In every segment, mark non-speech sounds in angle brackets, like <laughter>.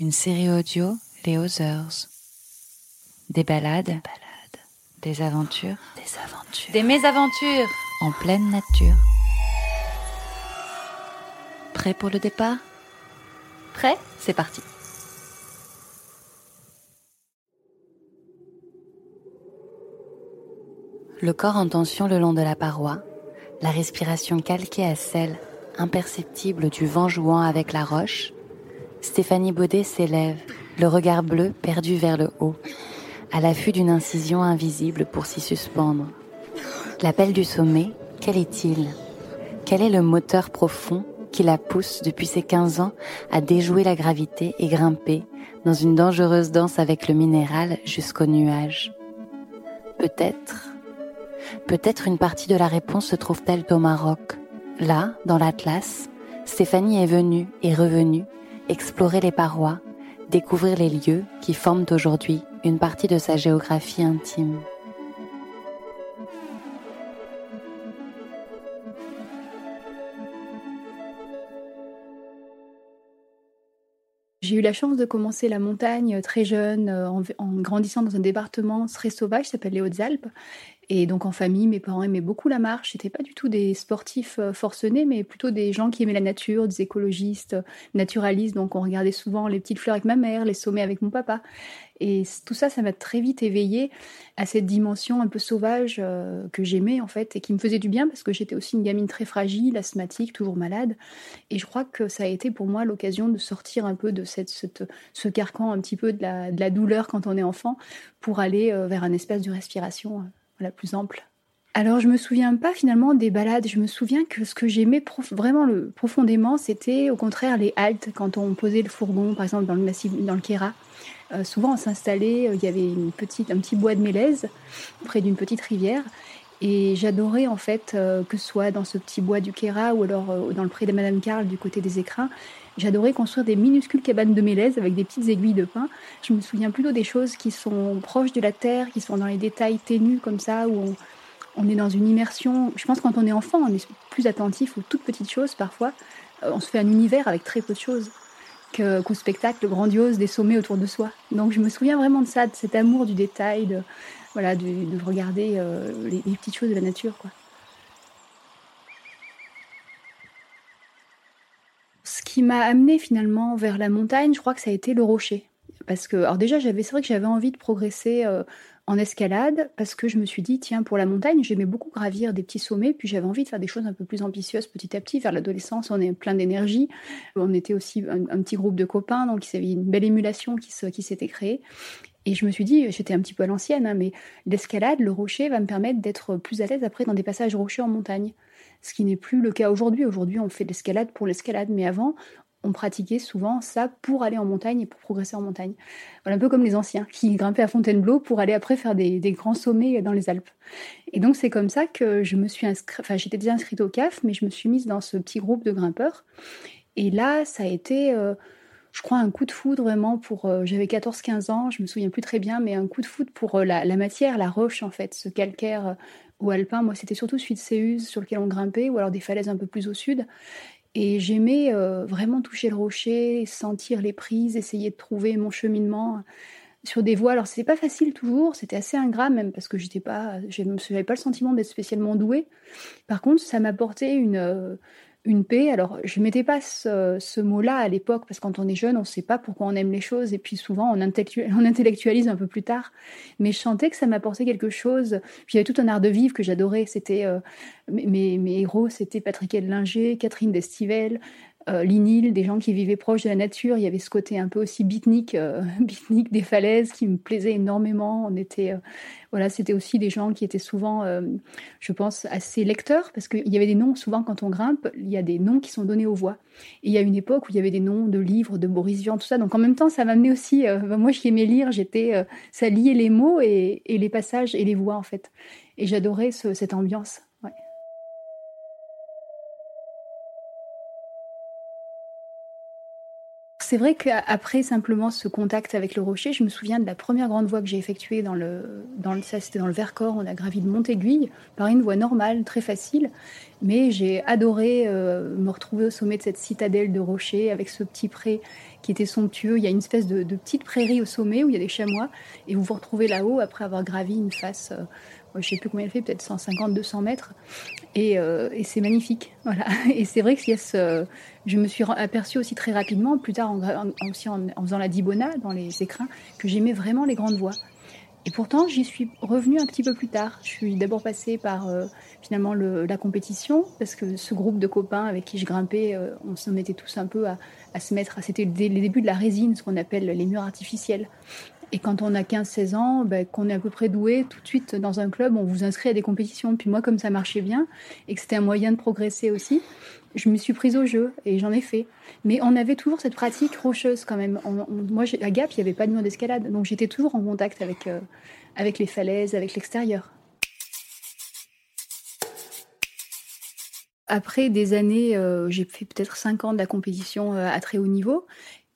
une série audio Les Others. Des balades, des aventures, Des aventures. des mésaventures en pleine nature. Prêt pour le départ? Prêt? C'est parti. Le corps en tension le long de la paroi, la respiration calquée à celle, imperceptible du vent jouant avec la roche, Stéphanie Baudet s'élève, le regard bleu perdu vers le haut, à l'affût d'une incision invisible pour s'y suspendre. L'appel du sommet, quel est-il? Quel est le moteur profond qui la pousse depuis ses 15 ans à déjouer la gravité et grimper dans une dangereuse danse avec le minéral jusqu'au nuage? Peut-être, peut-être une partie de la réponse se trouve-t-elle au Maroc. Là, dans l'Atlas, Stéphanie est venue et revenue explorer les parois, découvrir les lieux qui forment aujourd'hui une partie de sa géographie intime. J'ai eu la chance de commencer la montagne très jeune, euh, en, grandissant dans un département très sauvage s'appelle les Hautes-Alpes. Et donc en famille, mes parents aimaient beaucoup la marche. C'était pas du tout des sportifs euh, forcenés, mais plutôt des gens qui aimaient la nature, des écologistes, euh, naturalistes. Donc on regardait souvent les petites fleurs avec ma mère, les sommets avec mon papa. Et tout ça, ça m'a très vite éveillée à cette dimension un peu sauvage euh, que j'aimais en fait et qui me faisait du bien parce que j'étais aussi une gamine très fragile, asthmatique, toujours malade. Et je crois que ça a été pour moi l'occasion de sortir un peu de cette, ce carcan un petit peu de la, de la douleur quand on est enfant pour aller euh, vers un espace de respiration euh, voilà, plus ample. Alors je me souviens pas finalement des balades, je me souviens que ce que j'aimais vraiment le, profondément, c'était au contraire les haltes quand on posait le fourgon, par exemple dans le massif, dans le Kéra. Euh, souvent on s'installait, euh, il y avait une petite, un petit bois de mélèze près d'une petite rivière. Et j'adorais en fait euh, que ce soit dans ce petit bois du Kéra ou alors dans le pré de Madame Carl du côté des écrins, j'adorais construire des minuscules cabanes de mélèze avec des petites aiguilles de pin. Je me souviens plutôt des choses qui sont proches de la terre, qui sont dans les détails ténus comme ça, où on, est dans une immersion. Je pense que quand on est enfant, on est plus attentif aux toutes petites choses parfois. On se fait un univers avec très peu de choses qu'au spectacle grandiose des sommets autour de soi. Donc je me souviens vraiment de ça, de cet amour du détail, de, voilà, de, de regarder euh, les, petites choses de la nature. Quoi. Ce qui m'a amené finalement vers la montagne, je crois que ça a été le rocher. Parce que, alors déjà, c'est vrai que j'avais envie de progresser euh, en escalade parce que je me suis dit, tiens, pour la montagne, j'aimais beaucoup gravir des petits sommets, puis j'avais envie de faire des choses un peu plus ambitieuses petit à petit. Vers l'adolescence, on est plein d'énergie. On était aussi un, petit groupe de copains, donc il y avait une belle émulation qui, se- qui s'était créée. Et je me suis dit, j'étais un petit peu à l'ancienne, hein, mais l'escalade, le rocher va me permettre d'être plus à l'aise après dans des passages rocheux en montagne. Ce qui n'est plus le cas aujourd'hui. Aujourd'hui, on fait de l'escalade pour l'escalade, mais avant, on pratiquait souvent ça pour aller en montagne et pour progresser en montagne. Un peu comme les anciens qui grimpaient à Fontainebleau pour aller après faire des, grands sommets dans les Alpes. Et donc c'est comme ça que je me suis inscrite, enfin j'étais déjà inscrite au CAF, mais je me suis mise dans ce petit groupe de grimpeurs. Et là, ça a été, euh, je crois, un coup de foudre vraiment pour. euh, J'avais 14-15 ans, je me souviens plus très bien, mais un coup de foudre pour euh, la, matière, la roche en fait, ce calcaire ou alpin. Moi, c'était surtout celui de Céuse sur lequel on grimpait, ou alors des falaises un peu plus au sud. Et j'aimais euh, vraiment toucher le rocher, sentir les prises, essayer de trouver mon cheminement sur des voies. Alors c'était pas facile toujours, c'était assez ingrat même parce que j'étais pas, je n'avais pas le sentiment d'être spécialement douée. Par contre, ça m'apportait une euh, une paix. Alors je mettais pas ce, mot-là à l'époque parce que quand on est jeune, on sait pas pourquoi on aime les choses et puis souvent on, intellectu- <laughs> on intellectualise un peu plus tard. Mais je sentais que ça m'apportait quelque chose. Puis il y avait tout un art de vivre que j'adorais. C'était euh, mes héros, c'était Patrick Edlinger, Catherine Destivelle, euh, l'inil, des gens qui vivaient proches de la nature. Il y avait ce côté un peu aussi beatnik, euh, <laughs> des falaises qui me plaisait énormément. On était, euh, voilà, c'était aussi des gens qui étaient souvent, euh, je pense, assez lecteurs parce qu'il y avait des noms. Souvent, quand on grimpe, il y a des noms qui sont donnés aux voix. Et il y a une époque où il y avait des noms de livres, de Boris Vian, tout ça. Donc en même temps, ça m'a amené aussi. Ben, moi, qui aimais lire, j'étais, ça liait les mots et, les passages et les voix en fait. Et j'adorais cette ambiance. C'est vrai qu'après simplement ce contact avec le rocher, je me souviens de la première grande voie que j'ai effectuée dans le, dans le, ça c'était dans le Vercors, on a gravi de Montaiguille par une voie normale, très facile, mais j'ai adoré euh, me retrouver au sommet de cette citadelle de rocher avec ce petit pré qui était somptueux. Il y a une espèce de, petite prairie au sommet où il y a des chamois et vous vous retrouvez là-haut après avoir gravi une face. Euh, je sais plus combien elle fait, peut-être 150, 200 mètres. Euh, et, c'est magnifique. <laughs> Voilà. Et c'est vrai que ce, je me suis aperçue aussi très rapidement, plus tard en, aussi en, faisant la Dibona dans les écrins, que j'aimais vraiment les grandes voies. Et pourtant, j'y suis revenue un petit peu plus tard. Je suis d'abord passée par euh, finalement la compétition, parce que ce groupe de copains avec qui je grimpais, euh, on se mettait tous un peu à, se mettre. C'était les débuts de la résine, ce qu'on appelle les murs artificiels. Et quand on a 15-16 ans, ben, qu'on est à peu près doué, tout de suite dans un club, on vous inscrit à des compétitions. Puis moi, comme ça marchait bien et que c'était un moyen de progresser aussi, je me suis prise au jeu et j'en ai fait. Mais on avait toujours cette pratique rocheuse quand même. moi, à Gap, il n'y avait pas de mur d'escalade, donc j'étais toujours en contact avec, euh, avec les falaises, avec l'extérieur. Après des années, euh, j'ai fait peut-être 5 ans de la compétition euh, à très haut niveau.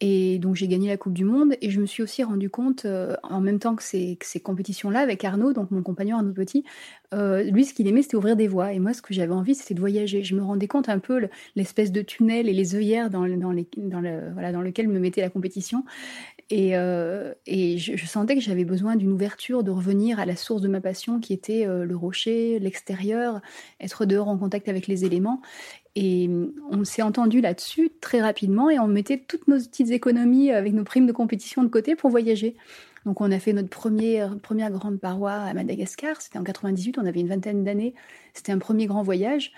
Et donc j'ai gagné la Coupe du Monde et je me suis aussi rendu compte, euh, en même temps que ces, compétitions-là, avec Arnaud, donc mon compagnon Arnaud Petit, euh, lui ce qu'il aimait c'était ouvrir des voies. Et moi ce que j'avais envie c'était de voyager. Je me rendais compte un peu l'espèce de tunnel et les œillères dans, dans, dans, le, voilà, dans lequel me mettait la compétition. Et, euh, et je, sentais que j'avais besoin d'une ouverture, de revenir à la source de ma passion qui était le rocher, l'extérieur, être dehors en contact avec les éléments. Et on s'est entendu là-dessus très rapidement et on mettait toutes nos petites économies avec nos primes de compétition de côté pour voyager. Donc on a fait notre première, première grande paroi à Madagascar, c'était en 98, on avait une vingtaine d'années, c'était un premier grand voyage.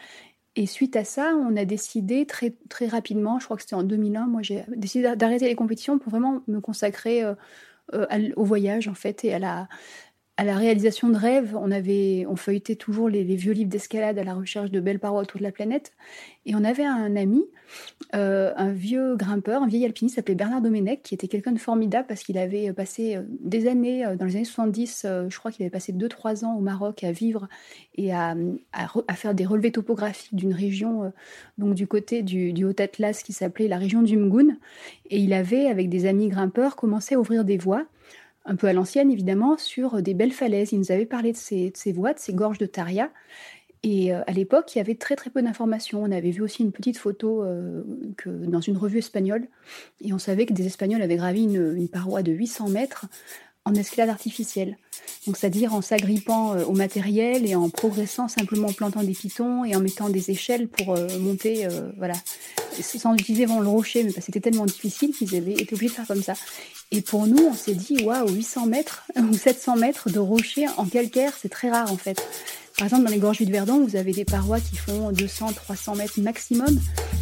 Et suite à ça, on a décidé très, très rapidement, je crois que c'était en 2001, moi j'ai décidé d'arrêter les compétitions pour vraiment me consacrer euh, euh, au voyage en fait et à la, à la réalisation de rêves, on avait, on feuilletait toujours les, vieux livres d'escalade à la recherche de belles parois autour de la planète. Et on avait un ami, euh, un vieux grimpeur, un vieil alpiniste s'appelait Bernard Domenech, qui était quelqu'un de formidable parce qu'il avait passé euh, des années, euh, dans les années 70, je crois qu'il avait passé 2-3 ans au Maroc à vivre et à, à, faire des relevés topographiques d'une région, donc du côté du, du Haut Atlas qui s'appelait la région du Mgoun. Et il avait, avec des amis grimpeurs, commencé à ouvrir des voies un peu à l'ancienne évidemment, sur des belles falaises. Il nous avait parlé de ces, voies, de ces gorges de Taria. Et euh, à l'époque, il y avait très très peu d'informations. On avait vu aussi une petite photo euh, dans une revue espagnole. Et on savait que des Espagnols avaient gravi une, paroi de 800 mètres en escalade artificielle. Donc, c'est-à-dire en s'agrippant euh, au matériel et en progressant simplement en plantant des pitons et en mettant des échelles pour monter, voilà, sans utiliser vraiment le rocher, mais c'était tellement difficile qu'ils avaient été obligés de faire comme ça. Et pour nous, on s'est dit, waouh, 800 mètres <laughs> ou 700 mètres de rocher en calcaire, c'est très rare en fait. Par exemple, dans les gorges du Verdon, vous avez des parois qui font 200, 300 mètres maximum,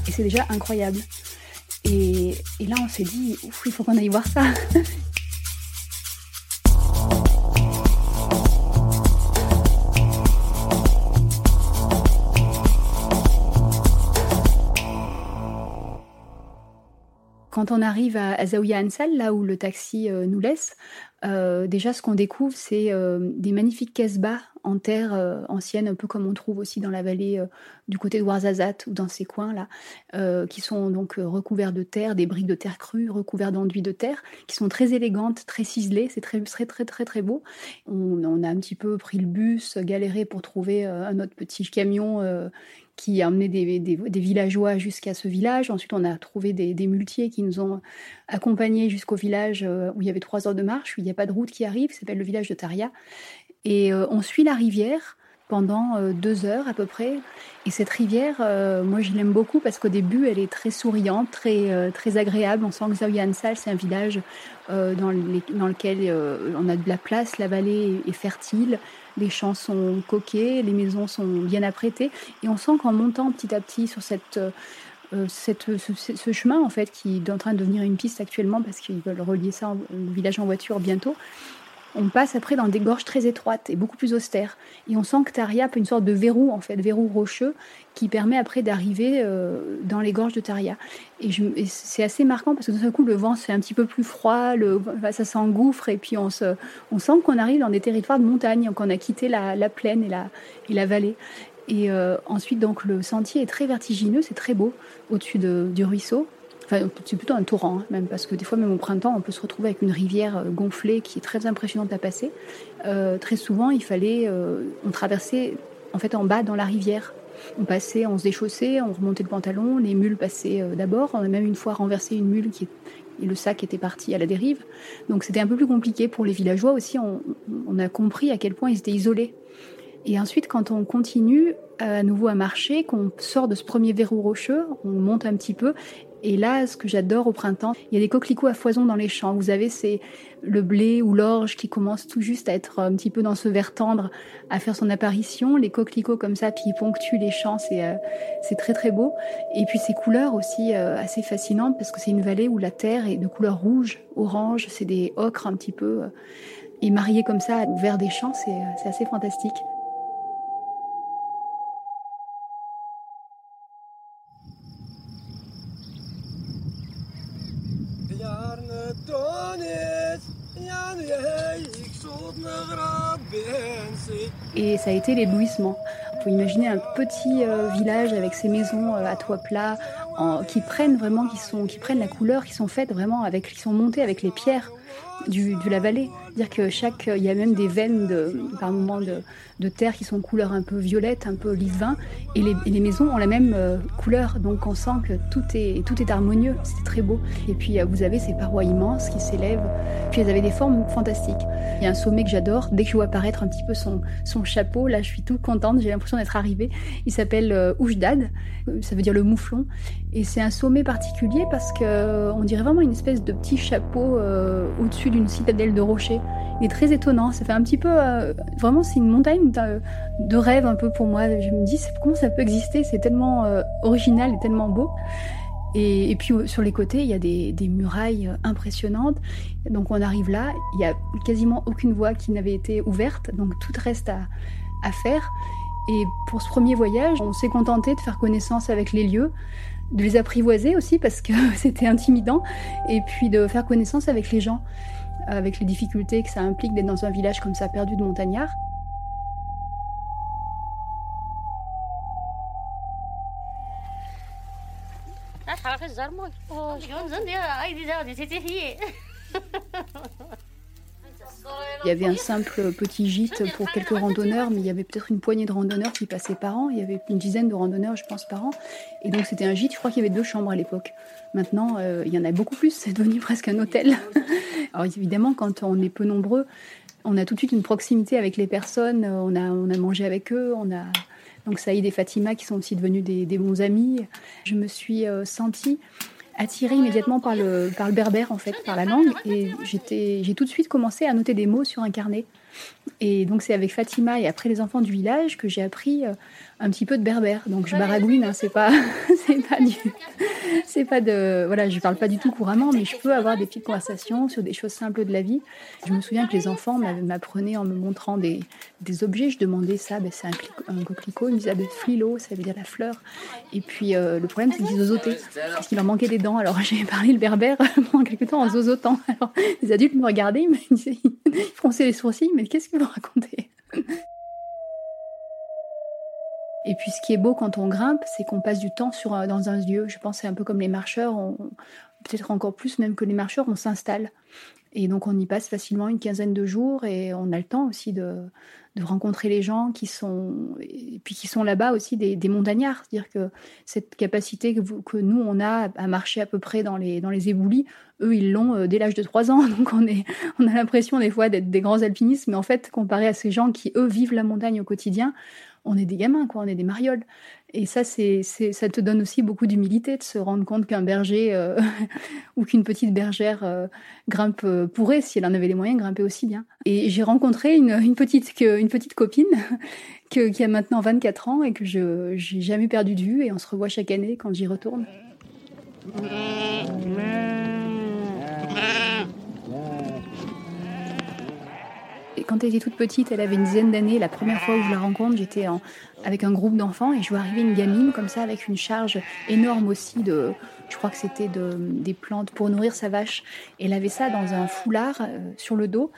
et c'est déjà incroyable. Et, et là, on s'est dit, il faut qu'on aille voir ça. <laughs> Quand on arrive à, Zaouia Ansal, là où le taxi euh, nous laisse, euh, déjà ce qu'on découvre, c'est euh, des magnifiques caisses-bas en terre ancienne, un peu comme on trouve aussi dans la vallée du côté de Ouarzazate ou dans ces coins-là, qui sont donc recouverts de terre, des briques de terre crue recouverts d'enduits de terre, qui sont très élégantes, très ciselées, c'est très, très, très, très, très beau. On, on, a un petit peu pris le bus, galéré pour trouver un autre petit camion qui a emmené des, des, villageois jusqu'à ce village. Ensuite, on a trouvé des, muletiers qui nous ont accompagnés jusqu'au village euh, où il y avait trois heures de marche, où il n'y a pas de route qui arrive, s'appelle le village de Taria. Et euh, on suit la rivière pendant euh, deux heures à peu près. Et cette rivière, moi je l'aime beaucoup parce qu'au début elle est très souriante, très, très agréable. On sent que Zawiyansal c'est un village dans, les, dans, lequel on a de la place, la vallée est fertile, les champs sont coquets, les maisons sont bien apprêtées, et on sent qu'en montant petit à petit sur cette, ce, chemin en fait qui est en train de devenir une piste actuellement parce qu'ils veulent relier ça au village en voiture bientôt on passe après dans des gorges très étroites et beaucoup plus austères. Et on sent que Taria a une sorte de verrou, en fait, verrou rocheux, qui permet après d'arriver euh, dans les gorges de Taria. Et, c'est assez marquant parce que d'un coup, le vent c'est un petit peu plus froid, ça s'engouffre, et puis on, se, on sent qu'on arrive dans des territoires de montagne, qu'on a quitté la, plaine et la, et la vallée. Et euh, ensuite, donc, le sentier est très vertigineux, c'est très beau, au-dessus du ruisseau. C'est plutôt un torrent, hein, même, parce que des fois, même au printemps, on peut se retrouver avec une rivière euh, gonflée qui est très impressionnante à passer. Euh, très souvent, il fallait, euh, on traversait en fait en bas dans la rivière. On passait, on se déchaussait, on remontait le pantalon, les mules passaient d'abord. On a même une fois renversé une mule qui et le sac était parti à la dérive. Donc c'était un peu plus compliqué pour les villageois aussi. On a compris à quel point ils étaient isolés. Et ensuite, quand on continue à nouveau à marcher, qu'on sort de ce premier verrou rocheux, on monte un petit peu et là, ce que j'adore au printemps, il y a des coquelicots à foison dans les champs. Vous avez c'est le blé ou l'orge qui commence tout juste à être un petit peu dans ce vert tendre, à faire son apparition. Les coquelicots comme ça qui ponctuent les champs, c'est euh, c'est très très beau. Et puis ces couleurs aussi euh, assez fascinantes parce que c'est une vallée où la terre est de couleur rouge, orange, c'est des ocres un petit peu. Euh, et marié comme ça au vert des champs, c'est assez fantastique. Et ça a été l'éblouissement. Il faut imaginer un petit euh, village avec ses maisons euh, à toit plat, qui prennent vraiment, qui sont, qui prennent la couleur, qui sont faites vraiment avec, qui sont montées avec les pierres du, de la vallée. Dire que chaque, il y a même des veines de, par moment de, de terre qui sont couleur un peu violette, un peu lisse vin, et les, les, maisons ont la même euh, couleur, donc on sent que tout est, tout est harmonieux, c'est très beau. Et puis euh, vous avez ces parois immenses qui s'élèvent, puis elles avaient des formes fantastiques. Il y a un sommet que j'adore, dès que je vois apparaître un petit peu son, son chapeau, là je suis toute contente, j'ai l'impression d'être arrivée. Il s'appelle euh, Oujdad, ça veut dire le mouflon, et c'est un sommet particulier parce que on dirait vraiment une espèce de petit chapeau au-dessus d'une citadelle de rochers. Il est très étonnant. Ça fait un petit peu. Euh, vraiment, c'est une montagne de rêve un peu pour moi. Je me dis, comment ça peut exister? C'est tellement euh, original et tellement beau. Et, puis sur les côtés, il y a des, murailles impressionnantes. Donc on arrive là, il n'y a quasiment aucune voie qui n'avait été ouverte, donc tout reste à faire. Et pour ce premier voyage, on s'est contenté de faire connaissance avec les lieux, de les apprivoiser aussi parce que <laughs> c'était intimidant, et puis de faire connaissance avec les gens avec les difficultés que ça implique d'être dans un village comme ça perdu de montagnards. <laughs> Il y avait un simple petit gîte pour quelques randonneurs, mais il y avait peut-être une poignée de randonneurs qui passaient par an. Il y avait une dizaine de randonneurs, je pense, par an. Et donc c'était un gîte, je crois qu'il y avait deux chambres à l'époque. Maintenant, euh, il y en a beaucoup plus, c'est devenu presque un hôtel. <laughs> Alors évidemment, quand on est peu nombreux, on a tout de suite une proximité avec les personnes, on a, on a mangé avec eux, on a... Donc Saïd et Fatima qui sont aussi devenus des, bons amis. Je me suis euh, sentie attirée immédiatement par le, par le berbère, en fait, par la langue. Et j'ai tout de suite commencé à noter des mots sur un carnet. Et donc c'est avec Fatima et après les enfants du village que j'ai appris euh, un petit peu de berbère. Donc je baragouine, hein, c'est pas, <laughs> c'est pas du, <laughs> c'est pas de, voilà, je parle pas du tout couramment, mais je peux avoir des petites conversations sur des choses simples de la vie. Je me souviens que les enfants m'apprenaient en me montrant des, des objets. Je demandais ça, ben, c'est un, coquelicot. Ils me disaient ah, ben, flilo, ça veut dire la fleur. Et puis euh, le problème, c'est qu'ils zozotaient parce qu'il leur manquait des dents. Alors <laughs> j'ai parlé le berbère pendant quelque temps en zozotant. Alors les adultes me regardaient, ils me disaient, ils fronçaient les sourcils, mais qu'est-ce que vous racontez? Et puis ce qui est beau quand on grimpe, c'est qu'on passe du temps sur, dans un lieu. Je pense c'est un peu comme les marcheurs, peut-être encore plus même que les marcheurs, on s'installe. Et donc on y passe facilement une quinzaine de jours et on a le temps aussi de, de rencontrer les gens qui sont puis qui sont là-bas aussi des, montagnards, c'est-à-dire que cette capacité que, nous on a à marcher à peu près dans les dans les éboulis, eux ils l'ont euh, dès l'âge de 3 ans, <laughs> donc on a l'impression des fois d'être des grands alpinistes, mais en fait comparé à ces gens qui eux vivent la montagne au quotidien, on est des gamins, quoi, on est des marioles. Et ça, c'est, ça te donne aussi beaucoup d'humilité de se rendre compte qu'un berger euh, <laughs> ou qu'une petite bergère euh, grimpe euh, pourrait, si elle en avait les moyens, grimper aussi bien. Et j'ai rencontré une, petite, une petite copine <laughs> qui a maintenant 24 ans et que je j'ai jamais perdu de vue et on se revoit chaque année quand j'y retourne. Quand elle était toute petite, elle avait une dizaine d'années. La première fois où je la rencontre, j'étais avec un groupe d'enfants et je vois arriver une gamine comme ça avec une charge énorme aussi de, je crois que c'était de, des plantes pour nourrir sa vache. elle avait ça dans un foulard euh, sur le dos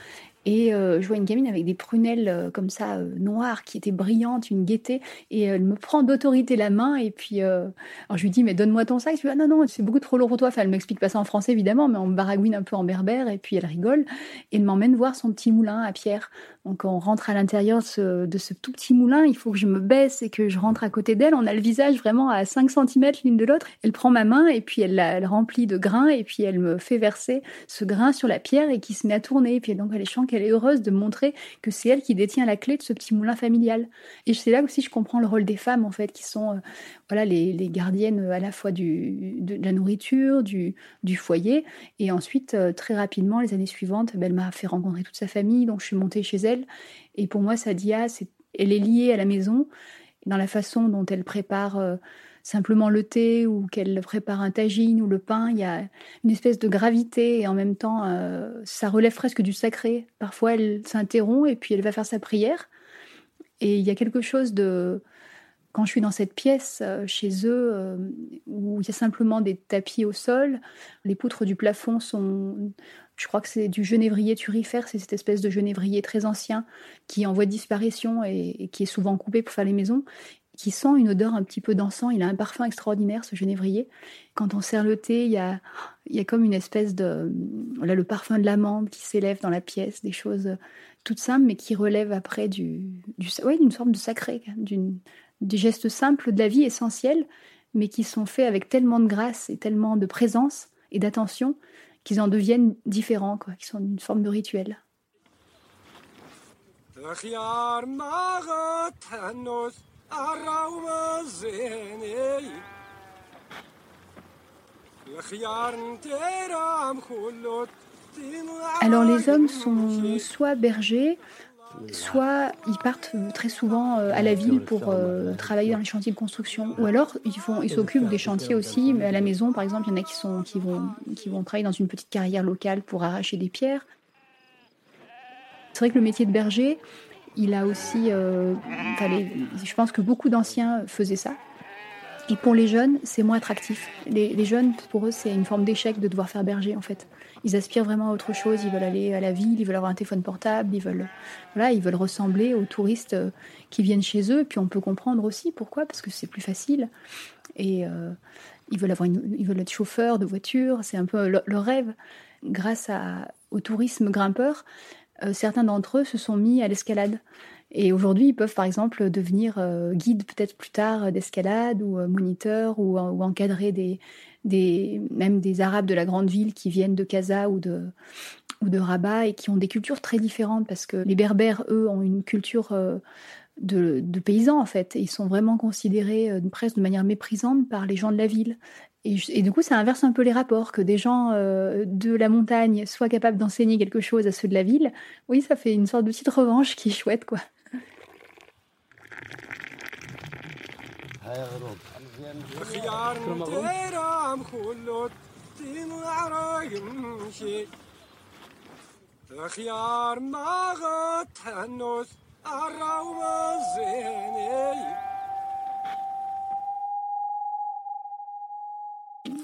et euh, je vois une gamine avec des prunelles euh, comme ça euh, noires qui étaient brillantes, une gaieté. Et elle me prend d'autorité la main. Et puis, alors je lui dis, mais donne-moi ton sac. Je lui dis, ah non, non, c'est beaucoup trop lourd pour toi. Enfin, elle m'explique pas ça en français, évidemment, mais on baragouine un peu en berbère. Et puis elle rigole. Et elle m'emmène voir son petit moulin à pierre. Donc on rentre à l'intérieur de ce tout petit moulin. Il faut que je me baisse et que je rentre à côté d'elle. On a le visage vraiment à 5 cm l'une de l'autre. Elle prend ma main et puis elle la remplit de grains. Et puis elle me fait verser ce grain sur la pierre et qui se met à tourner. Et puis donc elle est elle est heureuse de montrer que c'est elle qui détient la clé de ce petit moulin familial. Et c'est là aussi je comprends le rôle des femmes en fait, qui sont euh, voilà les, gardiennes à la fois du, de, la nourriture, du, du foyer, et ensuite euh, très rapidement les années suivantes, ben, elle m'a fait rencontrer toute sa famille, donc je suis montée chez elle. Et pour moi, Sadia, c'est, elle est liée à la maison dans la façon dont elle prépare. Euh, simplement le thé ou qu'elle prépare un tagine ou le pain, il y a une espèce de gravité et en même temps, euh, ça relève presque du sacré. Parfois, elle s'interrompt et puis elle va faire sa prière. Et il y a quelque chose de... Quand je suis dans cette pièce euh, chez eux, euh, où il y a simplement des tapis au sol, les poutres du plafond sont je crois que c'est du genévrier turifère, c'est cette espèce de genévrier très ancien qui en voie de disparition et, qui est souvent coupé pour faire les maisons qui sent une odeur un petit peu d'encens. Il a un parfum extraordinaire, ce genévrier. Quand on sert le thé, il y a, il y a comme une espèce de... Voilà, le parfum de l'amande qui s'élève dans la pièce, des choses toutes simples, mais qui relèvent après du, du ouais, d'une forme de sacré, des gestes simples de la vie essentiels, mais qui sont faits avec tellement de grâce et tellement de présence et d'attention qu'ils en deviennent différents, quoi, qui sont une forme de rituel. Alors les hommes sont soit bergers, soit ils partent très souvent euh, à la ville pour euh, travailler dans les chantiers de construction, ou alors ils s'occupent des chantiers aussi, mais à la maison par exemple, il y en a qui vont travailler dans une petite carrière locale pour arracher des pierres. C'est vrai que le métier de berger, il a aussi, euh, je pense que beaucoup d'anciens faisaient ça. Et pour les jeunes, c'est moins attractif. Les, jeunes, pour eux, c'est une forme d'échec de devoir faire berger, en fait. Ils aspirent vraiment à autre chose. Ils veulent aller à la ville, ils veulent avoir un téléphone portable, ils veulent, ressembler aux touristes euh, qui viennent chez eux. Puis on peut comprendre aussi pourquoi, parce que c'est plus facile. Et euh, ils veulent être chauffeurs de voiture. C'est un peu leur, rêve. Grâce au tourisme grimpeur, certains d'entre eux se sont mis à l'escalade. Et aujourd'hui, ils peuvent par exemple devenir euh, guides peut-être plus tard euh, d'escalade ou moniteurs ou, encadrer des, même des Arabes de la grande ville qui viennent de Casa ou de, Rabat et qui ont des cultures très différentes parce que les Berbères, eux, ont une culture de, paysans en fait. Ils sont vraiment considérés presque de manière méprisante par les gens de la ville. Et, du coup, ça inverse un peu les rapports, que des gens euh, de la montagne soient capables d'enseigner quelque chose à ceux de la ville. Oui, ça fait une sorte de petite revanche qui est chouette, quoi.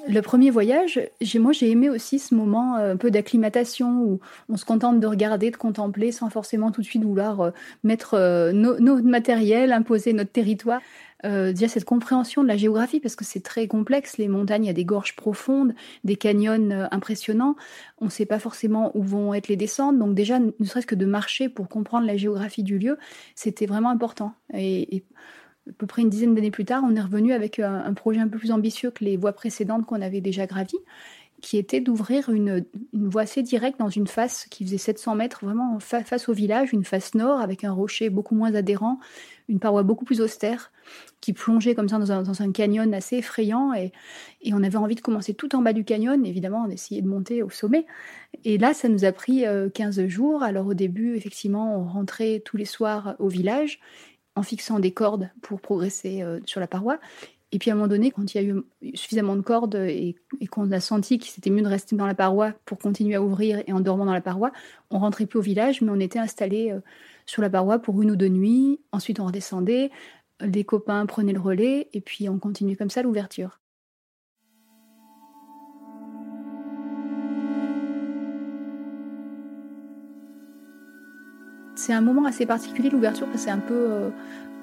Le premier voyage, moi j'ai aimé aussi ce moment euh, un peu d'acclimatation où on se contente de regarder, de contempler sans forcément tout de suite vouloir euh, mettre euh, notre matériel, imposer notre territoire. déjà cette compréhension de la géographie parce que c'est très complexe. Les montagnes, il y a des gorges profondes, des canyons impressionnants. On ne sait pas forcément où vont être les descentes. Donc déjà, ne serait-ce que de marcher pour comprendre la géographie du lieu, c'était vraiment important. et à peu près une dizaine d'années plus tard, on est revenu avec un, projet un peu plus ambitieux que les voies précédentes qu'on avait déjà gravies, qui était d'ouvrir une, voie assez directe dans une face qui faisait 700 mètres, vraiment face au village, une face nord avec un rocher beaucoup moins adhérent, une paroi beaucoup plus austère qui plongeait comme ça dans un, canyon assez effrayant. Et, on avait envie de commencer tout en bas du canyon. Évidemment, on essayait de monter au sommet. Et là, ça nous a pris 15 euh, jours. Alors au début, effectivement, on rentrait tous les soirs au village en fixant des cordes pour progresser euh, sur la paroi. Et puis à un moment donné, quand il y a eu suffisamment de cordes et, qu'on a senti qu'il c'était mieux de rester dans la paroi pour continuer à ouvrir et en dormant dans la paroi, on rentrait plus au village, mais on était installé euh, sur la paroi pour une ou deux nuits. Ensuite, on redescendait, des copains prenaient le relais et puis on continuait comme ça l'ouverture. C'est un moment assez particulier l'ouverture parce que c'est un peu euh,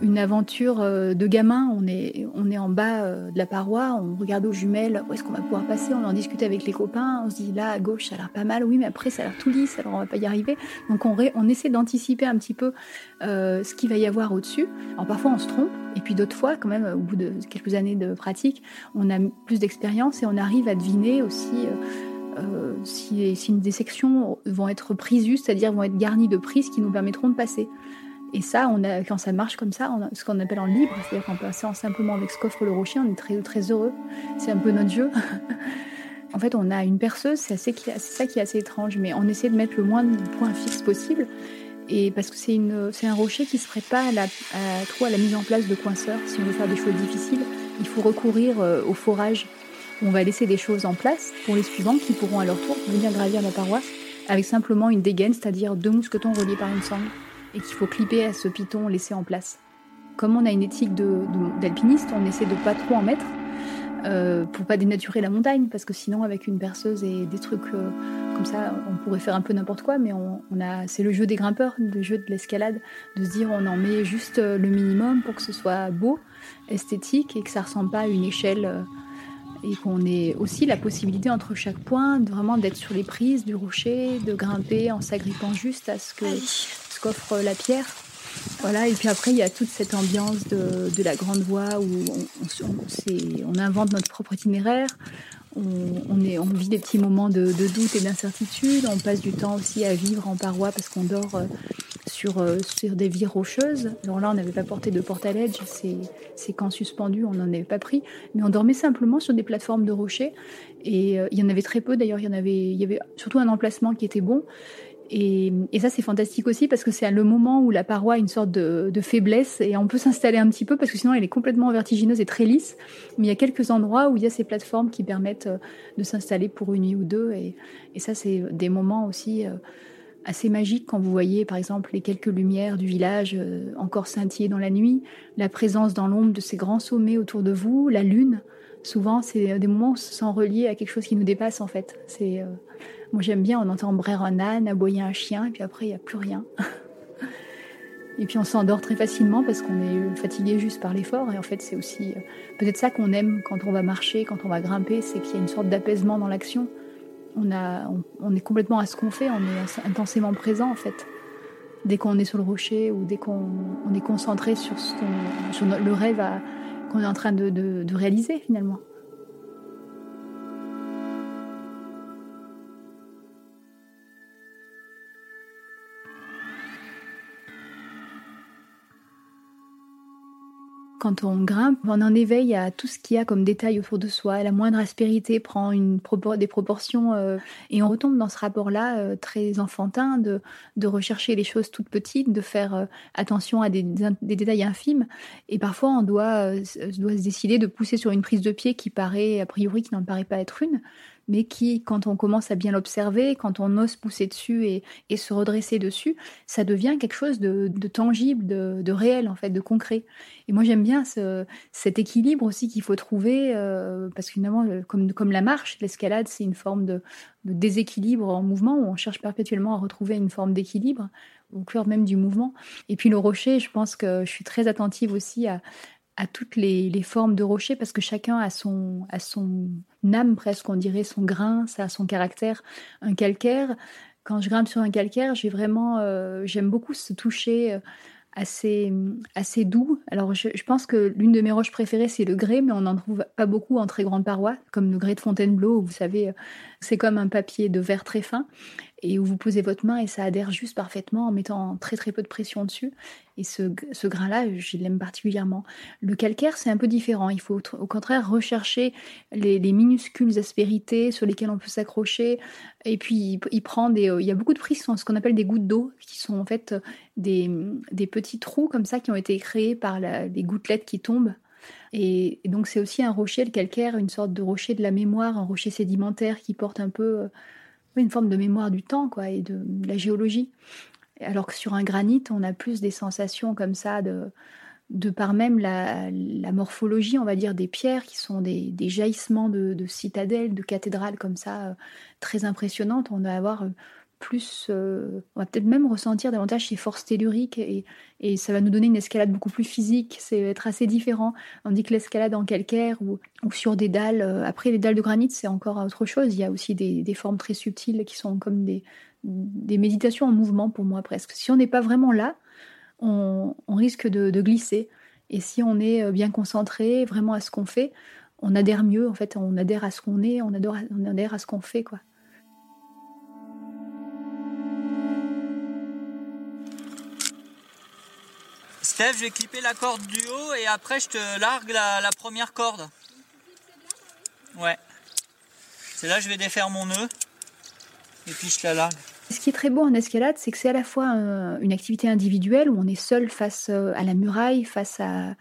une aventure euh, de gamin. On est, en bas euh, de la paroi, on regarde aux jumelles, où est-ce qu'on va pouvoir passer On en discute avec les copains, on se dit là à gauche ça a l'air pas mal, oui mais après ça a l'air tout lisse, alors on va pas y arriver. Donc on, on essaie d'anticiper un petit peu ce qu'il va y avoir au-dessus. Alors parfois on se trompe, et puis d'autres fois quand même au bout de quelques années de pratique, on a plus d'expérience et on arrive à deviner aussi... si, si, des sections vont être prises c'est-à-dire vont être garnies de prises qui nous permettront de passer. Et ça, quand ça marche comme ça, ce qu'on appelle en libre, c'est-à-dire qu'en passant simplement avec ce qu'offre le rocher, on est très, très heureux. C'est un peu notre jeu. <laughs> en fait, on a une perceuse, c'est ça qui est assez étrange, mais on essaie de mettre le moins de points fixes possible. Et parce que c'est un rocher qui se prête pas à, la, trop à la mise en place de coinceurs. Si on veut faire des choses difficiles, il faut recourir euh, au forage. On va laisser des choses en place pour les suivants qui pourront à leur tour venir gravir la paroisse avec simplement une dégaine, c'est-à-dire deux mousquetons reliés par une sangle et qu'il faut clipper à ce piton laissé en place. Comme on a une éthique d'alpiniste, on essaie de pas trop en mettre euh, pour pas dénaturer la montagne, parce que sinon avec une perceuse et des trucs euh, comme ça, on pourrait faire un peu n'importe quoi, mais c'est le jeu des grimpeurs, le jeu de l'escalade, de se dire on en met juste euh, le minimum pour que ce soit beau, esthétique et que ça ressemble pas à une échelle. Euh, et qu'on ait aussi la possibilité entre chaque point de vraiment d'être sur les prises du rocher, de grimper en s'agrippant juste à ce que ce qu'offre la pierre. Voilà, et puis après, il y a toute cette ambiance de, de la grande voie où on, on, on, invente notre propre itinéraire, on, vit des petits moments de, doute et d'incertitude, on passe du temps aussi à vivre en paroi parce qu'on dort euh, sur, euh, sur des vies rocheuses. Alors là, on n'avait pas porté de porte à ledge, ces camps suspendus, on n'en avait pas pris, mais on dormait simplement sur des plateformes de rochers. Et euh, il y en avait très peu d'ailleurs, il y avait surtout un emplacement qui était bon. Et, ça, c'est fantastique aussi parce que c'est le moment où la paroi a une sorte de, faiblesse et on peut s'installer un petit peu parce que sinon elle est complètement vertigineuse et très lisse. Mais il y a quelques endroits où il y a ces plateformes qui permettent euh, de s'installer pour une nuit ou deux. Et, ça, c'est des moments aussi euh, assez magiques quand vous voyez, par exemple, les quelques lumières du village euh, encore scintiller dans la nuit, la présence dans l'ombre de ces grands sommets autour de vous, la lune. Souvent, c'est des moments où on se sent relié à quelque chose qui nous dépasse en fait. C'est moi, j'aime bien, on entend brère un âne, aboyer un chien, et puis après, il n'y a plus rien. et puis, on s'endort très facilement parce qu'on est fatigué juste par l'effort. Et en fait, c'est aussi euh, peut-être ça qu'on aime quand on va marcher, quand on va grimper, c'est qu'il y a une sorte d'apaisement dans l'action. On, a, on, est complètement à ce qu'on fait, on est intensément présent, en fait. Dès qu'on est sur le rocher ou dès qu'on est concentré sur, ce sur le rêve qu'on est en train de réaliser, finalement. Quand on grimpe, on en éveille à tout ce qu'il y a comme détail autour de soi. La moindre aspérité prend des proportions euh, et on retombe dans ce rapport-là euh, très enfantin de, rechercher les choses toutes petites, de faire euh, attention à des, des, détails infimes. Et parfois, on doit, doit se décider de pousser sur une prise de pied qui paraît, a priori, qui n'en paraît pas être une mais qui, quand on commence à bien l'observer, quand on ose pousser dessus et, se redresser dessus, ça devient quelque chose de, tangible, de, réel, en fait, de concret. Et moi, j'aime bien cet équilibre aussi qu'il faut trouver, euh, parce que finalement, euh, comme, comme la marche, l'escalade, c'est une forme de, déséquilibre en mouvement, où on cherche perpétuellement à retrouver une forme d'équilibre au cœur même du mouvement. Et puis le rocher, je pense que je suis très attentive aussi à, à toutes les, formes de rochers parce que chacun a son, a son âme presque, on dirait son grain, ça a son caractère. Un calcaire, quand je grimpe sur un calcaire, j'ai vraiment, euh, j'aime beaucoup se toucher euh, assez, assez doux. Alors, je, pense que l'une de mes roches préférées, c'est le grès, mais on n'en trouve pas beaucoup en très grande paroi, comme le grès de Fontainebleau, vous savez, c'est comme un papier de verre très fin et où vous posez votre main et ça adhère juste parfaitement en mettant très très peu de pression dessus. Et ce, ce grain-là, je l'aime particulièrement. Le calcaire, c'est un peu différent. Il faut au contraire rechercher les, minuscules aspérités sur lesquelles on peut s'accrocher. Et puis, il, prend des. Il y a beaucoup de prises, ce qu'on appelle des gouttes d'eau, qui sont en fait des, des, petits trous comme ça qui ont été créés par les gouttelettes qui tombent. Et, et donc, c'est aussi un rocher, le calcaire, une sorte de rocher de la mémoire, un rocher sédimentaire qui porte un peu une forme de mémoire du temps quoi, et de, la géologie. Alors que sur un granit, on a plus des sensations comme ça de, de par même la, morphologie, on va dire, des pierres qui sont des, jaillissements de, citadelles, de cathédrales comme ça, euh, très impressionnantes. On va avoir euh, plus, euh, on va peut-être même ressentir davantage ces forces telluriques et, ça va nous donner une escalade beaucoup plus physique, c'est être assez différent. On dit que l'escalade en calcaire ou, sur des dalles, euh, après les dalles de granit c'est encore autre chose, il y a aussi des, formes très subtiles qui sont comme des, méditations en mouvement pour moi presque. Si on n'est pas vraiment là, on, risque de, glisser et si on est euh, bien concentré vraiment à ce qu'on fait, on adhère mieux en fait, on adhère à ce qu'on est, on on adhère à ce qu'on fait quoi. Steph, je vais clipper la corde du haut et après je te largue la, première corde. Ouais. C'est là que je vais défaire mon nœud et puis je la largue. Ce qui est très beau en escalade, c'est que c'est à la fois une activité individuelle où on est seul face euh, à la muraille, face à,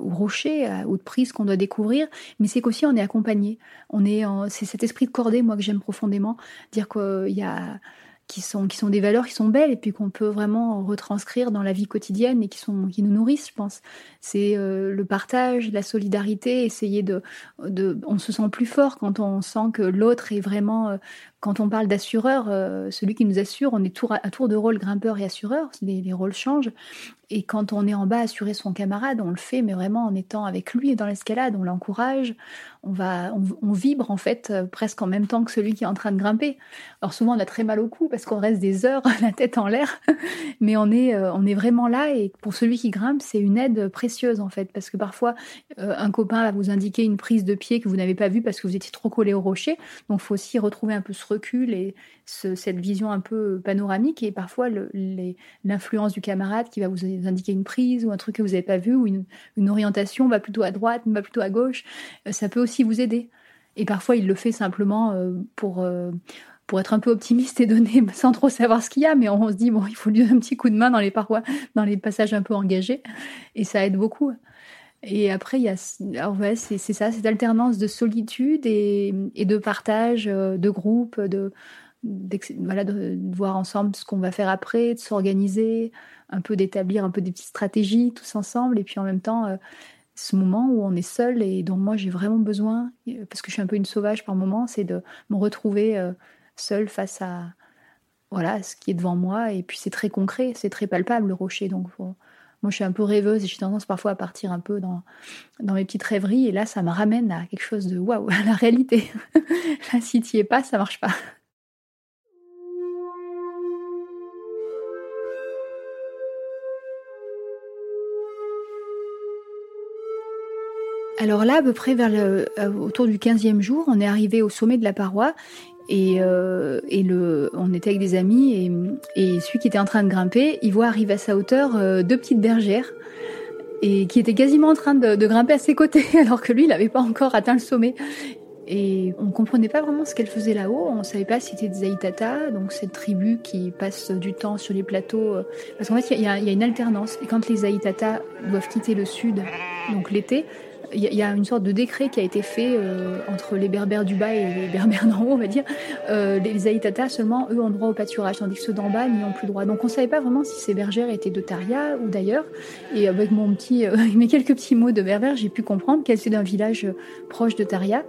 au rocher, aux prises qu'on doit découvrir, mais c'est qu'aussi on est accompagné. On est, c'est cet esprit de cordée, moi que j'aime profondément, dire qu'il y a qui sont, qui sont des valeurs qui sont belles et puis qu'on peut vraiment retranscrire dans la vie quotidienne et qui, sont, qui nous nourrissent, je pense. C'est euh, le partage, la solidarité, essayer de, de... On se sent plus fort quand on sent que l'autre est vraiment... Quand on parle d'assureur, euh, celui qui nous assure, on est tour à, tour de rôle grimpeur et assureur, les, les, rôles changent. Et quand on est en bas assurer son camarade, on le fait, mais vraiment en étant avec lui dans l'escalade, on l'encourage, on va, on, vibre en fait euh, presque en même temps que celui qui est en train de grimper. Alors souvent on a très mal au cou parce qu'on reste des heures <laughs> la tête en l'air, <laughs> mais on est, euh, on est vraiment là et pour celui qui grimpe c'est une aide précieuse en fait parce que parfois un copain va vous indiquer une prise de pied que vous n'avez pas vue parce que vous étiez trop collé au rocher, donc faut aussi retrouver un peu ce recul et cette vision un peu panoramique et parfois l'influence du camarade qui va vous indiquer une prise ou un truc que vous n'avez pas vu ou une, orientation va plutôt à droite, va plutôt à gauche, ça peut aussi vous aider. Et parfois, il le fait simplement euh, pour, euh, pour être un peu optimiste et donner <laughs> sans trop savoir ce qu'il y a, mais on se dit, bon, il faut lui donner un petit coup de main dans les parois, dans les passages un peu engagés, et ça aide beaucoup. Et après, a, c'est, ça, cette alternance de solitude et, de partage, euh, de groupe, de, voilà, voir ensemble ce qu'on va faire après, de s'organiser, un peu d'établir un peu des petites stratégies tous ensemble, et puis en même temps, ce moment où on est seul et dont moi j'ai vraiment besoin, parce que je suis un peu une sauvage par moment, c'est de me retrouver euh, seule face à voilà ce qui est devant moi. Et puis c'est très concret, c'est très palpable le rocher. Donc moi je suis un peu rêveuse et j'ai tendance parfois à partir un peu dans, mes petites rêveries. Et là ça me ramène à quelque chose de waouh, à la réalité. <laughs> là si tu es pas, ça marche pas. Alors là, à peu près euh, autour du 15e jour, on est arrivé au sommet de la paroi et, euh, on était avec des amis et, celui qui était en train de grimper, il voit arriver à sa hauteur euh, deux petites bergères et qui étaient quasiment en train de, grimper à ses côtés <laughs> alors que lui, il n'avait pas encore atteint le sommet. Et on comprenait pas vraiment ce qu'elle faisait là-haut. On savait pas si c'était des Aïtata, donc cette tribu qui passe du temps sur les plateaux. Parce qu'en fait, il y, y, a une alternance. Et quand les Aïtata doivent quitter le sud, donc l'été, il y, a une sorte de décret qui a été fait euh, entre les berbères du bas et les <laughs> berbères d'en haut, on va dire. Euh, les Aïtata seulement, eux, ont droit au pâturage, tandis que ceux d'en bas n'y ont plus droit. Donc on savait pas vraiment si ces bergères étaient de Taria ou d'ailleurs. Et avec mon petit, euh, <laughs> mes quelques petits mots de berbère, j'ai pu comprendre qu'elles étaient d'un village proche de Taria.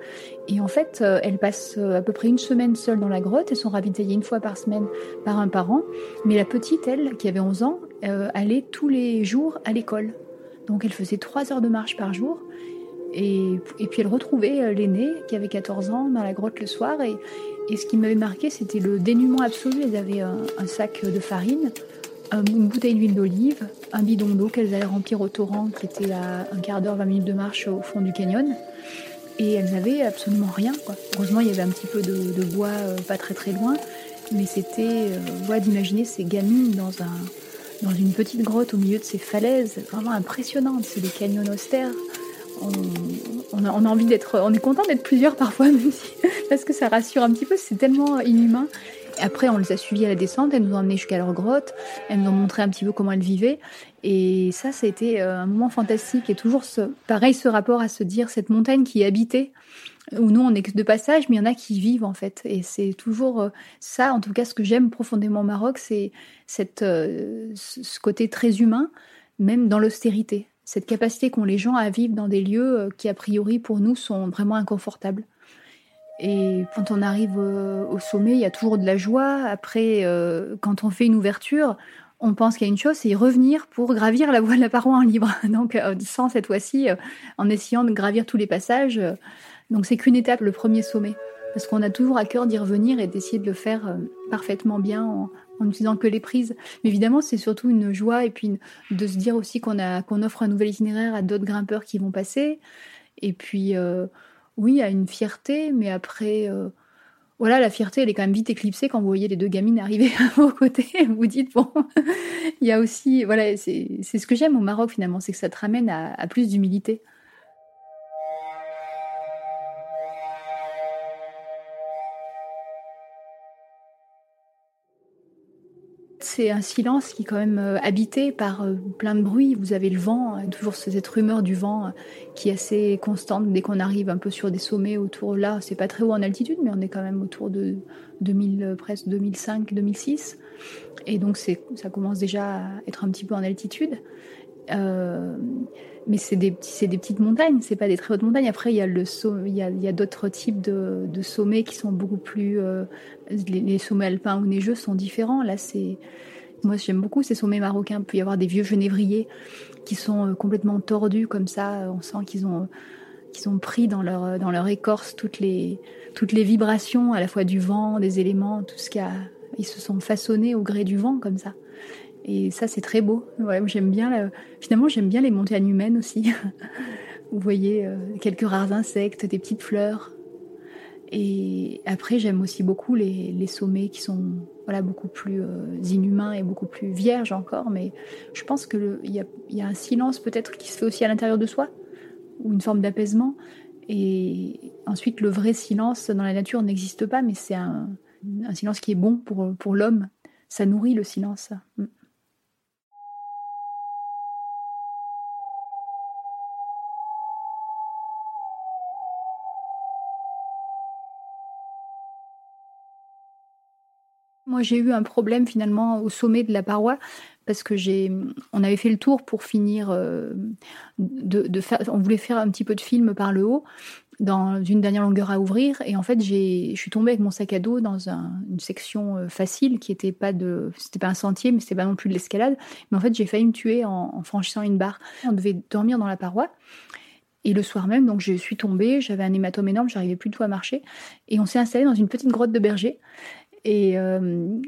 Et en fait, elles passent à peu près une semaine seules dans la grotte. Elles sont ravitaillées une fois par semaine par un parent. Mais la petite, elle, qui avait 11 ans, allait tous les jours à l'école. Donc elle faisait 3 heures de marche par jour. Et, puis elle retrouvait euh, l'aîné qui avait 14 ans dans la grotte le soir. Et, ce qui m'avait marqué, c'était le dénuement absolu. Elles avaient un, sac de farine une bouteille d'huile d'olive, un bidon d'eau qu'elles allaient remplir au torrent qui était à un quart d'heure, 20 minutes de marche au fond du canyon. Et elles n'avaient absolument rien. Heureusement, il y avait un petit peu de, bois euh, pas très très loin, mais c'était euh, d'imaginer ces gamines dans, dans une petite grotte au milieu de ces falaises, vraiment impressionnantes. C'est des canyons austères. On, a, envie d'être, on est content d'être plusieurs parfois, <laughs> parce que ça rassure un petit peu. C'est tellement inhumain. Après, on les a suivies à la descente, elles nous ont emmenés jusqu'à leur grotte, elles nous ont montré un petit peu comment elles vivaient. Et ça, ça a été euh, un moment fantastique. Et toujours pareil, ce rapport à se dire cette montagne qui est habitée, où nous, on est de passage, mais il y en a qui vivent en fait. Et c'est toujours euh, ça, en tout cas, ce que j'aime profondément au Maroc, c'est euh, ce côté très humain, même dans l'austérité. Cette capacité qu'ont les gens à vivre dans des lieux qui, a priori, pour nous, sont vraiment inconfortables. Et quand on arrive au sommet, il y a toujours de la joie. Après, euh, quand on fait une ouverture, on pense qu'il y a une chose, c'est revenir pour gravir la, voie, la paroi en libre. <laughs> Donc, euh, sans cette fois-ci, euh, en essayant de gravir tous les passages. donc, c'est qu'une étape, le premier sommet. Parce qu'on a toujours à cœur d'y revenir et d'essayer de le faire parfaitement bien en, n'utilisant que les prises. Mais évidemment, c'est surtout une joie et puis de se dire aussi qu'on offre un nouvel itinéraire à d'autres grimpeurs qui vont passer. Et puis, oui, il y a une fierté, mais après, euh, voilà, la fierté, elle est quand même vite éclipsée quand vous voyez les deux gamines arriver <laughs> à vos côtés. Vous dites, bon, <laughs> il y a aussi, voilà, c'est ce que j'aime au Maroc finalement, c'est que ça te ramène à plus d'humilité. C'est un silence qui est quand même euh, habité par euh, plein de bruit. Vous avez le vent, euh, toujours cette rumeur du vent qui est assez constante dès qu'on arrive un peu sur des sommets autour là. C'est pas très haut en altitude, mais on est quand même autour de 2000, presque 2005, 2006. Et donc ça commence déjà à être un petit peu en altitude. Mais c'est des, des, petites montagnes, c'est pas des très hautes montagnes. Après, il y a, y a, y a d'autres types de, de, sommets qui sont beaucoup plus. les, les, sommets alpins ou neigeux sont différents. Là, c'est moi, j'aime beaucoup ces sommets marocains. Il peut y avoir des vieux genévriers qui sont euh, complètement tordus comme ça. On sent qu'ils ont, qu'ils ont pris dans leur, dans leur écorce toutes les, toutes les vibrations, à la fois du vent, des éléments, tout ce qu'il a. Ils se sont façonnés au gré du vent comme ça. Et ça, c'est très beau. Ouais, j'aime bien. Finalement, j'aime bien les montagnes humaines aussi. <laughs> Vous voyez euh, quelques rares insectes, des petites fleurs. Et après, j'aime aussi beaucoup les, les, sommets qui sont voilà, beaucoup plus euh, inhumains et beaucoup plus vierges encore. Mais je pense qu'il y a, y a un silence peut-être qui se fait aussi à l'intérieur de soi, ou une forme d'apaisement. Et ensuite, le vrai silence dans la nature n'existe pas, mais c'est un, un, silence qui est bon pour, pour l'homme. Ça nourrit le silence. Mm. Moi, j'ai eu un problème finalement au sommet de la paroi parce que j'ai, on avait fait le tour pour finir euh, de, faire, on voulait faire un petit peu de film par le haut dans une dernière longueur à ouvrir et en fait j'ai, je suis tombée avec mon sac à dos dans une section euh, facile qui était pas de, c'était pas un sentier mais c'était pas non plus de l'escalade, mais en fait j'ai failli me tuer en, en franchissant une barre. On devait dormir dans la paroi. Et le soir même, donc je suis tombée, j'avais un hématome énorme, j'arrivais plus du tout à marcher. Et on s'est installé dans une petite grotte de berger. Et, euh,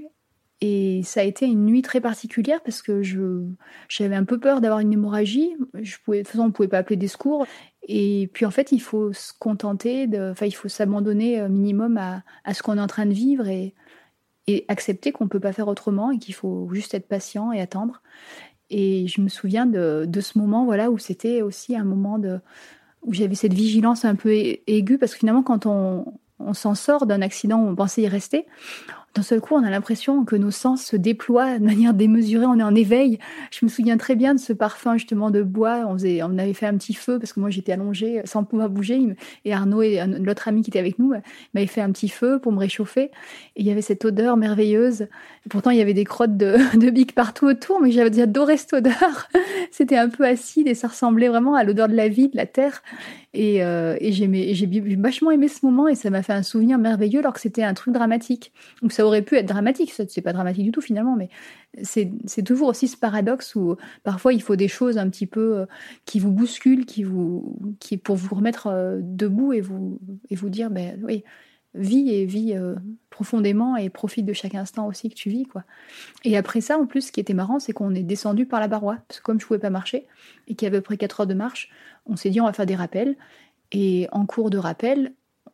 et ça a été une nuit très particulière parce que je, j'avais un peu peur d'avoir une hémorragie. Je pouvais, de toute façon, on pouvait pas appeler des secours. Et puis en fait, il faut se contenter, enfin, il faut s'abandonner minimum à, à ce qu'on est en train de vivre et, et accepter qu'on ne peut pas faire autrement et qu'il faut juste être patient et attendre. Et je me souviens de, de ce moment voilà, où c'était aussi un moment de, où j'avais cette vigilance un peu aiguë parce que finalement, quand on, on s'en sort d'un accident où on pensait y rester, d'un seul coup, on a l'impression que nos sens se déploient de manière démesurée, on est en éveil. Je me souviens très bien de ce parfum justement de bois. On, avait fait un petit feu parce que moi j'étais allongée sans pouvoir bouger. Et Arnaud et l'autre ami qui était avec nous m'avaient fait un petit feu pour me réchauffer. Et il y avait cette odeur merveilleuse. pourtant, il y avait des crottes de, <laughs> de biques partout autour, mais j'avais adoré cette odeur. <laughs> C'était un peu acide et ça ressemblait vraiment à l'odeur de la vie, de la terre. Et, euh, j'ai vachement aimé ce moment et ça m'a fait un souvenir merveilleux alors que c'était un truc dramatique. Ça aurait pu être dramatique, c'est pas dramatique du tout finalement, mais c'est toujours aussi ce paradoxe où parfois il faut des choses un petit peu euh, qui vous bousculent, qui vous, qui pour vous remettre euh, debout et vous et vous dire ben oui vis et vis euh, profondément et profite de chaque instant aussi que tu vis. quoi. Et après ça, en plus, ce qui était marrant, c'est qu'on est descendu par la barrois. Parce que comme je pouvais pas marcher et qu'il y avait à peu près 4 heures de marche, on s'est dit on va faire des rappels. Et en cours de rappel,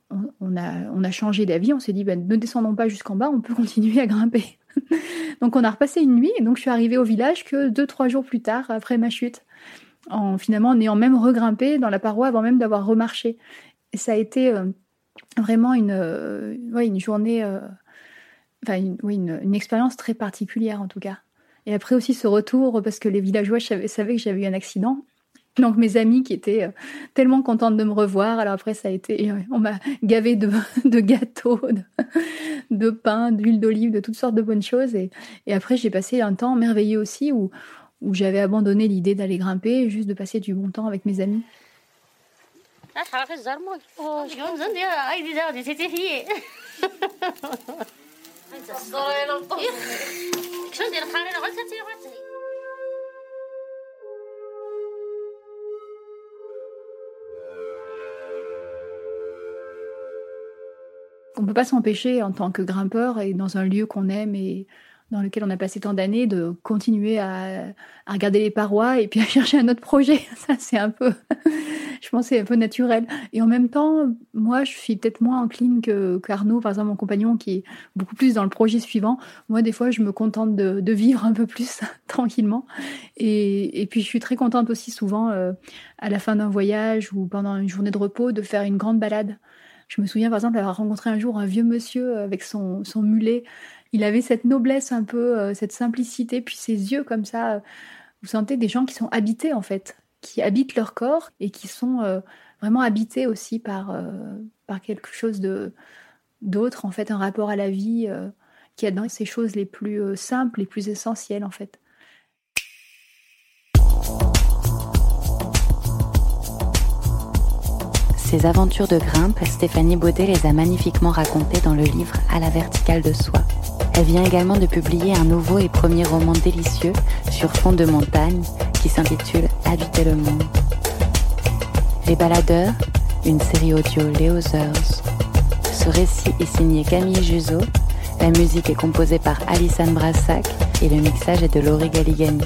on, a, changé d'avis. On s'est dit ben, ne descendons pas jusqu'en bas, on peut <laughs> continuer à grimper. <laughs> donc on a repassé une nuit et donc je suis arrivée au village que 2-3 jours plus tard, après ma chute. En, finalement en ayant même regrimpé dans la paroi avant même d'avoir remarché. Et ça a été... Euh, vraiment une, euh, une journée, euh, enfin une, une, expérience très particulière en tout cas. Et après aussi ce retour, parce que les villageois savaient, que j'avais eu un accident. Donc mes amis qui étaient euh, tellement contentes de me revoir. Alors après ça a été, on m'a gavé de, <laughs> de gâteaux, <laughs> de, pain, d'huile d'olive, de toutes sortes de bonnes choses. Et, et après j'ai passé un temps merveilleux aussi où, où j'avais abandonné l'idée d'aller grimper, juste de passer du bon temps avec mes amis. <laughs> peut pas s'empêcher en tant que grimpeur et dans un lieu qu'on aime et dans lequel on a passé tant d'années, de continuer à, regarder les parois et puis à <laughs> chercher un autre projet. <laughs> Ça, c'est un peu, <laughs> je pense, c'est un peu naturel. Et en même temps, moi, je suis peut-être moins encline que qu'Arnaud, par exemple, mon compagnon, qui est beaucoup plus dans le projet suivant. Moi, des fois, je me contente de, vivre un peu plus tranquillement. Et, puis, je suis très contente aussi souvent, euh, à la fin d'un voyage ou pendant une journée de repos, de faire une grande balade. Je me souviens, par exemple, avoir rencontré un jour un vieux monsieur avec son, mulet il avait cette noblesse un peu, euh, cette simplicité, puis ses yeux comme ça. Euh, vous sentez des gens qui sont habités en fait, qui habitent leur corps et qui sont euh, vraiment habités aussi par, quelque chose d'autre en fait, un rapport à la vie qui est dans ces choses les plus simples, les plus essentielles en fait. Ces aventures de grimpe, Stéphanie Baudet les a magnifiquement racontées dans le livre À la verticale de soi. Elle vient également de publier un nouveau et premier roman délicieux sur fond de montagne qui s'intitule Habiter le monde. Les Baladeurs, une série audio Léo Ce récit est signé Camille Juzo, la musique est composée par Alison Brassac et le mixage est de Laurie Galigani.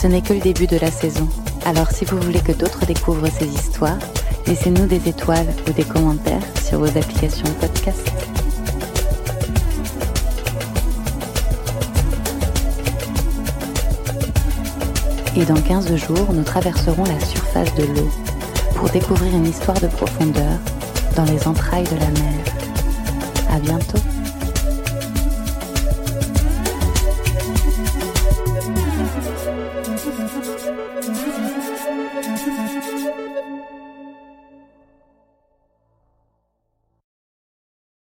Ce n'est que le début de la saison, alors si vous voulez que d'autres découvrent ces histoires, Laissez-nous des étoiles ou des commentaires sur vos applications podcast. Et dans 15 jours, nous traverserons la surface de l'eau pour découvrir une histoire de profondeur dans les entrailles de la mer. À bientôt!